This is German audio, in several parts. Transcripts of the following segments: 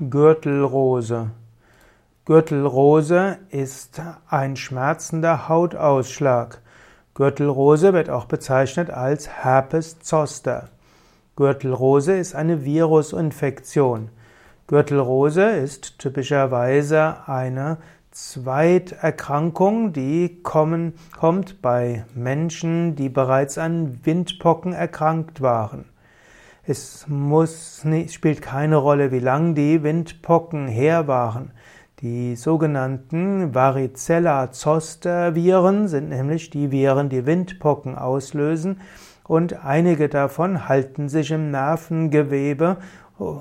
Gürtelrose. Gürtelrose ist ein schmerzender Hautausschlag. Gürtelrose wird auch bezeichnet als Herpes zoster. Gürtelrose ist eine Virusinfektion. Gürtelrose ist typischerweise eine Zweiterkrankung, die kommen, kommt bei Menschen, die bereits an Windpocken erkrankt waren. Es muss spielt keine Rolle, wie lang die Windpocken her waren. Die sogenannten Varicella-Zoster-Viren sind nämlich die Viren, die Windpocken auslösen und einige davon halten sich im Nervengewebe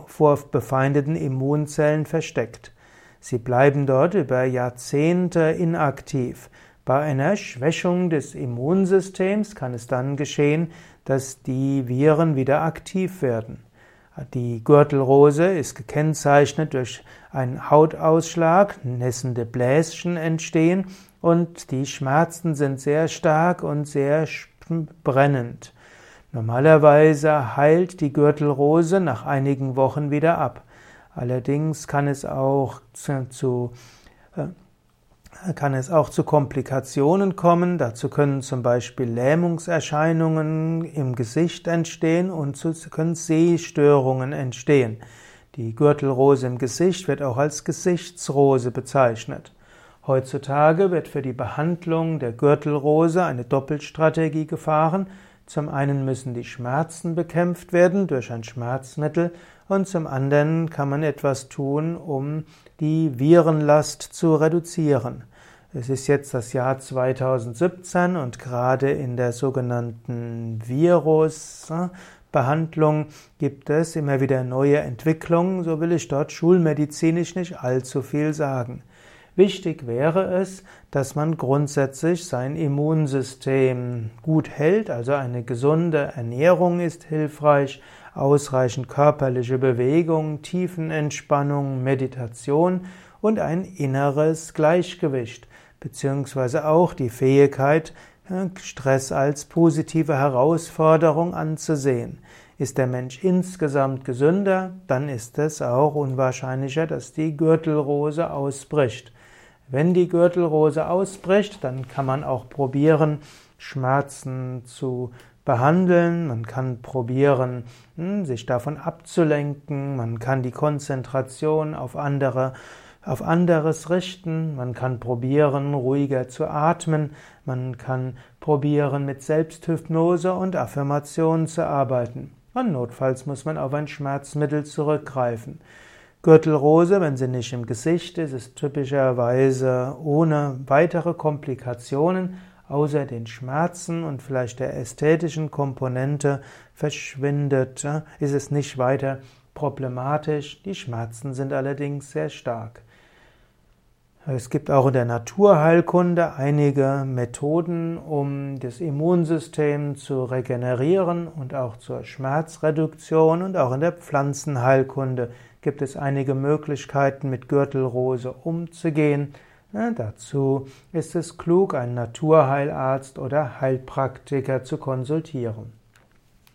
vor befeindeten Immunzellen versteckt. Sie bleiben dort über Jahrzehnte inaktiv. Bei einer Schwächung des Immunsystems kann es dann geschehen, dass die Viren wieder aktiv werden. Die Gürtelrose ist gekennzeichnet durch einen Hautausschlag, nässende Bläschen entstehen und die Schmerzen sind sehr stark und sehr brennend. Normalerweise heilt die Gürtelrose nach einigen Wochen wieder ab. Allerdings kann es auch zu, zu äh, kann es auch zu Komplikationen kommen. Dazu können zum Beispiel Lähmungserscheinungen im Gesicht entstehen und zu, können Sehstörungen entstehen. Die Gürtelrose im Gesicht wird auch als Gesichtsrose bezeichnet. Heutzutage wird für die Behandlung der Gürtelrose eine Doppelstrategie gefahren. Zum einen müssen die Schmerzen bekämpft werden durch ein Schmerzmittel und zum anderen kann man etwas tun, um die Virenlast zu reduzieren. Es ist jetzt das Jahr 2017 und gerade in der sogenannten Virusbehandlung gibt es immer wieder neue Entwicklungen, so will ich dort schulmedizinisch nicht allzu viel sagen. Wichtig wäre es, dass man grundsätzlich sein Immunsystem gut hält, also eine gesunde Ernährung ist hilfreich, ausreichend körperliche Bewegung, Tiefenentspannung, Meditation und ein inneres Gleichgewicht, beziehungsweise auch die Fähigkeit, Stress als positive Herausforderung anzusehen. Ist der Mensch insgesamt gesünder, dann ist es auch unwahrscheinlicher, dass die Gürtelrose ausbricht. Wenn die Gürtelrose ausbricht, dann kann man auch probieren, Schmerzen zu behandeln. Man kann probieren, hm, sich davon abzulenken. Man kann die Konzentration auf andere auf anderes richten, man kann probieren, ruhiger zu atmen, man kann probieren, mit Selbsthypnose und Affirmation zu arbeiten. Und notfalls muss man auf ein Schmerzmittel zurückgreifen. Gürtelrose, wenn sie nicht im Gesicht ist, ist typischerweise ohne weitere Komplikationen, außer den Schmerzen und vielleicht der ästhetischen Komponente verschwindet, ist es nicht weiter problematisch. Die Schmerzen sind allerdings sehr stark. Es gibt auch in der Naturheilkunde einige Methoden, um das Immunsystem zu regenerieren und auch zur Schmerzreduktion und auch in der Pflanzenheilkunde gibt es einige Möglichkeiten, mit Gürtelrose umzugehen. Ja, dazu ist es klug, einen Naturheilarzt oder Heilpraktiker zu konsultieren.